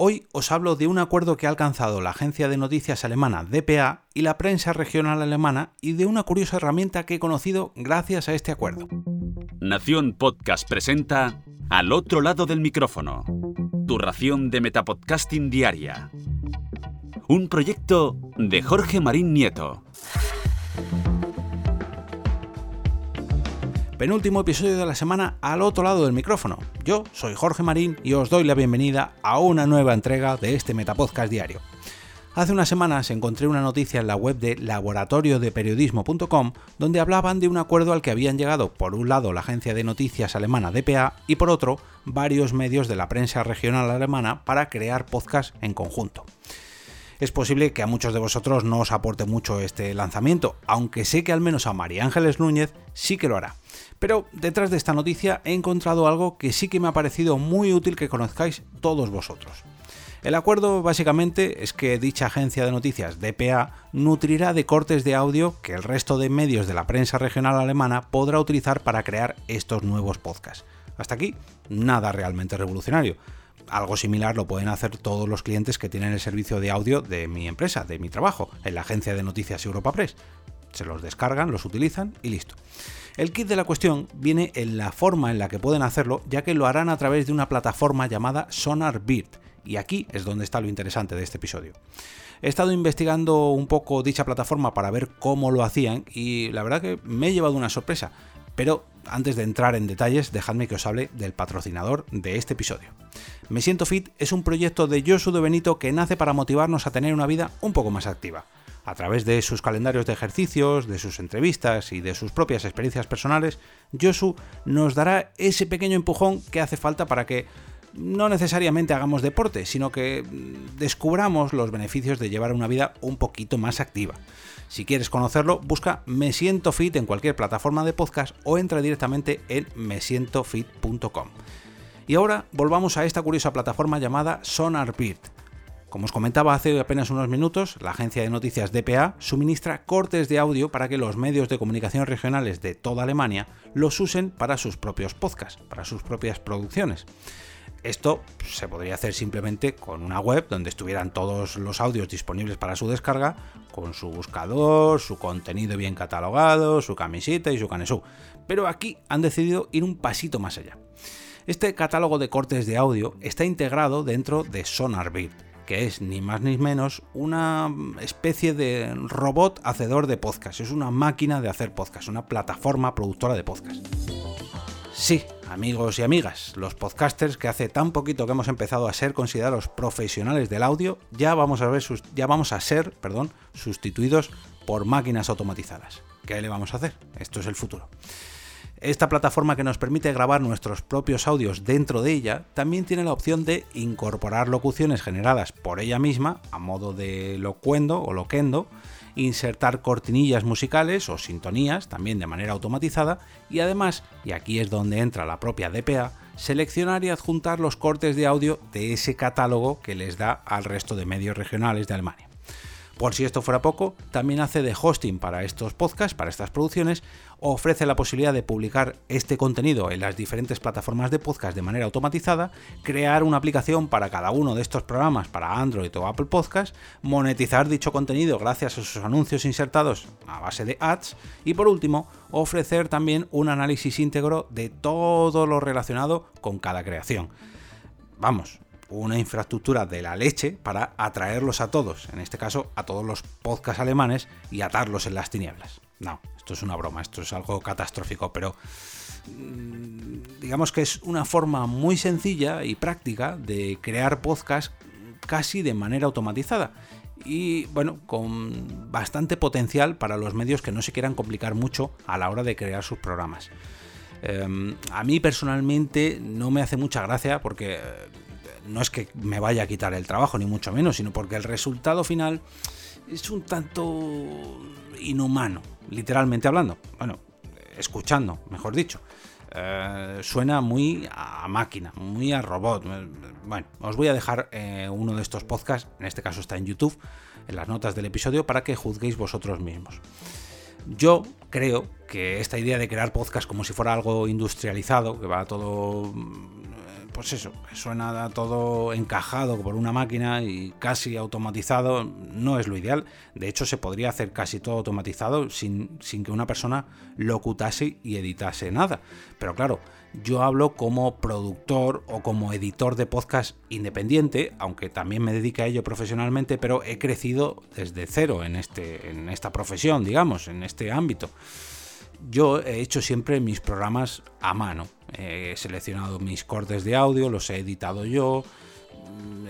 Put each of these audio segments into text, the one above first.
Hoy os hablo de un acuerdo que ha alcanzado la agencia de noticias alemana DPA y la prensa regional alemana y de una curiosa herramienta que he conocido gracias a este acuerdo. Nación Podcast presenta Al otro lado del micrófono, tu ración de Metapodcasting diaria. Un proyecto de Jorge Marín Nieto. Penúltimo episodio de la semana al otro lado del micrófono. Yo soy Jorge Marín y os doy la bienvenida a una nueva entrega de este Metapodcast diario. Hace unas semanas encontré una noticia en la web de laboratoriodeperiodismo.com donde hablaban de un acuerdo al que habían llegado por un lado la agencia de noticias alemana DPA y por otro varios medios de la prensa regional alemana para crear podcast en conjunto es posible que a muchos de vosotros no os aporte mucho este lanzamiento, aunque sé que al menos a María Ángeles Núñez sí que lo hará. Pero detrás de esta noticia he encontrado algo que sí que me ha parecido muy útil que conozcáis todos vosotros. El acuerdo básicamente es que dicha agencia de noticias DPA nutrirá de cortes de audio que el resto de medios de la prensa regional alemana podrá utilizar para crear estos nuevos podcasts. Hasta aquí, nada realmente revolucionario algo similar lo pueden hacer todos los clientes que tienen el servicio de audio de mi empresa, de mi trabajo, en la agencia de noticias Europa Press. Se los descargan, los utilizan y listo. El kit de la cuestión viene en la forma en la que pueden hacerlo, ya que lo harán a través de una plataforma llamada SonarBird, y aquí es donde está lo interesante de este episodio. He estado investigando un poco dicha plataforma para ver cómo lo hacían y la verdad que me he llevado una sorpresa. Pero antes de entrar en detalles, dejadme que os hable del patrocinador de este episodio. Me Siento Fit es un proyecto de Josu de Benito que nace para motivarnos a tener una vida un poco más activa. A través de sus calendarios de ejercicios, de sus entrevistas y de sus propias experiencias personales, Josu nos dará ese pequeño empujón que hace falta para que no necesariamente hagamos deporte, sino que descubramos los beneficios de llevar una vida un poquito más activa. Si quieres conocerlo, busca Me Siento Fit en cualquier plataforma de podcast o entra directamente en mesientofit.com. Y ahora volvamos a esta curiosa plataforma llamada SonarBird. Como os comentaba hace apenas unos minutos, la agencia de noticias DPA suministra cortes de audio para que los medios de comunicación regionales de toda Alemania los usen para sus propios podcasts, para sus propias producciones. Esto se podría hacer simplemente con una web donde estuvieran todos los audios disponibles para su descarga, con su buscador, su contenido bien catalogado, su camiseta y su canesú. Pero aquí han decidido ir un pasito más allá. Este catálogo de cortes de audio está integrado dentro de SonarBird, que es ni más ni menos una especie de robot hacedor de podcast. Es una máquina de hacer podcast, una plataforma productora de podcast. Sí, amigos y amigas, los podcasters que hace tan poquito que hemos empezado a ser considerados profesionales del audio, ya vamos a, ver ya vamos a ser perdón, sustituidos por máquinas automatizadas. ¿Qué le vamos a hacer? Esto es el futuro. Esta plataforma que nos permite grabar nuestros propios audios dentro de ella también tiene la opción de incorporar locuciones generadas por ella misma a modo de locuendo o loquendo insertar cortinillas musicales o sintonías también de manera automatizada y además, y aquí es donde entra la propia DPA, seleccionar y adjuntar los cortes de audio de ese catálogo que les da al resto de medios regionales de Alemania. Por si esto fuera poco, también hace de hosting para estos podcasts, para estas producciones, ofrece la posibilidad de publicar este contenido en las diferentes plataformas de podcast de manera automatizada, crear una aplicación para cada uno de estos programas para Android o Apple Podcast, monetizar dicho contenido gracias a sus anuncios insertados a base de ads y por último, ofrecer también un análisis íntegro de todo lo relacionado con cada creación. Vamos, una infraestructura de la leche para atraerlos a todos, en este caso a todos los podcasts alemanes y atarlos en las tinieblas. No, esto es una broma, esto es algo catastrófico, pero mm, digamos que es una forma muy sencilla y práctica de crear podcasts casi de manera automatizada y bueno, con bastante potencial para los medios que no se quieran complicar mucho a la hora de crear sus programas. Em, a mí personalmente no me hace mucha gracia porque no es que me vaya a quitar el trabajo, ni mucho menos, sino porque el resultado final es un tanto inhumano, literalmente hablando. Bueno, escuchando, mejor dicho. Eh, suena muy a máquina, muy a robot. Bueno, os voy a dejar eh, uno de estos podcasts, en este caso está en YouTube, en las notas del episodio, para que juzguéis vosotros mismos. Yo creo que esta idea de crear podcast como si fuera algo industrializado, que va todo pues eso, suena todo encajado por una máquina y casi automatizado, no es lo ideal. De hecho, se podría hacer casi todo automatizado sin, sin que una persona locutase y editase nada. Pero claro, yo hablo como productor o como editor de podcast independiente, aunque también me dedico a ello profesionalmente, pero he crecido desde cero en, este, en esta profesión, digamos, en este ámbito. Yo he hecho siempre mis programas a mano. He seleccionado mis cortes de audio, los he editado yo,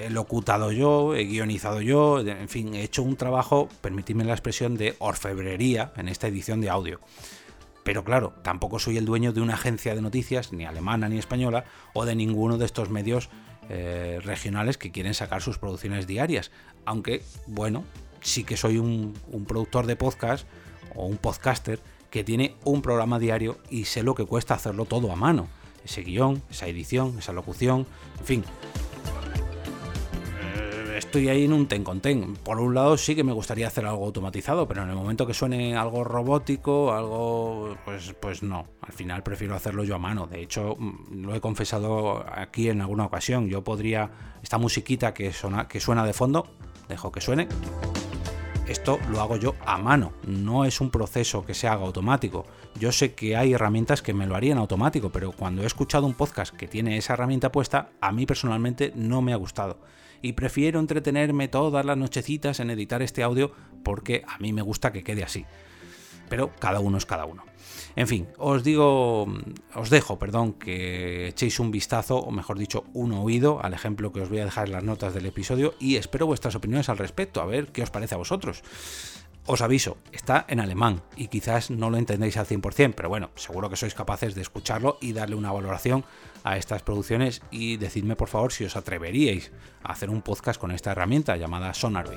he locutado yo, he guionizado yo, en fin, he hecho un trabajo, permitidme la expresión, de orfebrería en esta edición de audio. Pero claro, tampoco soy el dueño de una agencia de noticias, ni alemana ni española, o de ninguno de estos medios eh, regionales que quieren sacar sus producciones diarias. Aunque, bueno, sí que soy un, un productor de podcast o un podcaster que tiene un programa diario y sé lo que cuesta hacerlo todo a mano. Ese guion, esa edición, esa locución, en fin, estoy ahí en un ten con ten. Por un lado sí que me gustaría hacer algo automatizado, pero en el momento que suene algo robótico, algo, pues, pues no. Al final prefiero hacerlo yo a mano. De hecho, mm, lo he confesado aquí en alguna ocasión. Yo podría, esta musiquita que suena, que suena de fondo, dejo que suene. Esto lo hago yo a mano, no es un proceso que se haga automático. Yo sé que hay herramientas que me lo harían automático, pero cuando he escuchado un podcast que tiene esa herramienta puesta, a mí personalmente no me ha gustado y prefiero entretenerme todas las nochecitas en editar este audio porque a mí me gusta que quede así. Pero cada uno es cada uno. En fin, os digo, os dejo, perdón, que echéis un vistazo, o mejor dicho, un oído al ejemplo que os voy a dejar en las notas del episodio y espero vuestras opiniones al respecto, a ver qué os parece a vosotros. Os aviso, está en alemán y quizás no lo entendéis al 100%, pero bueno, seguro que sois capaces de escucharlo y darle una valoración a estas producciones y decidme por favor si os atreveríais a hacer un podcast con esta herramienta llamada Sonarby.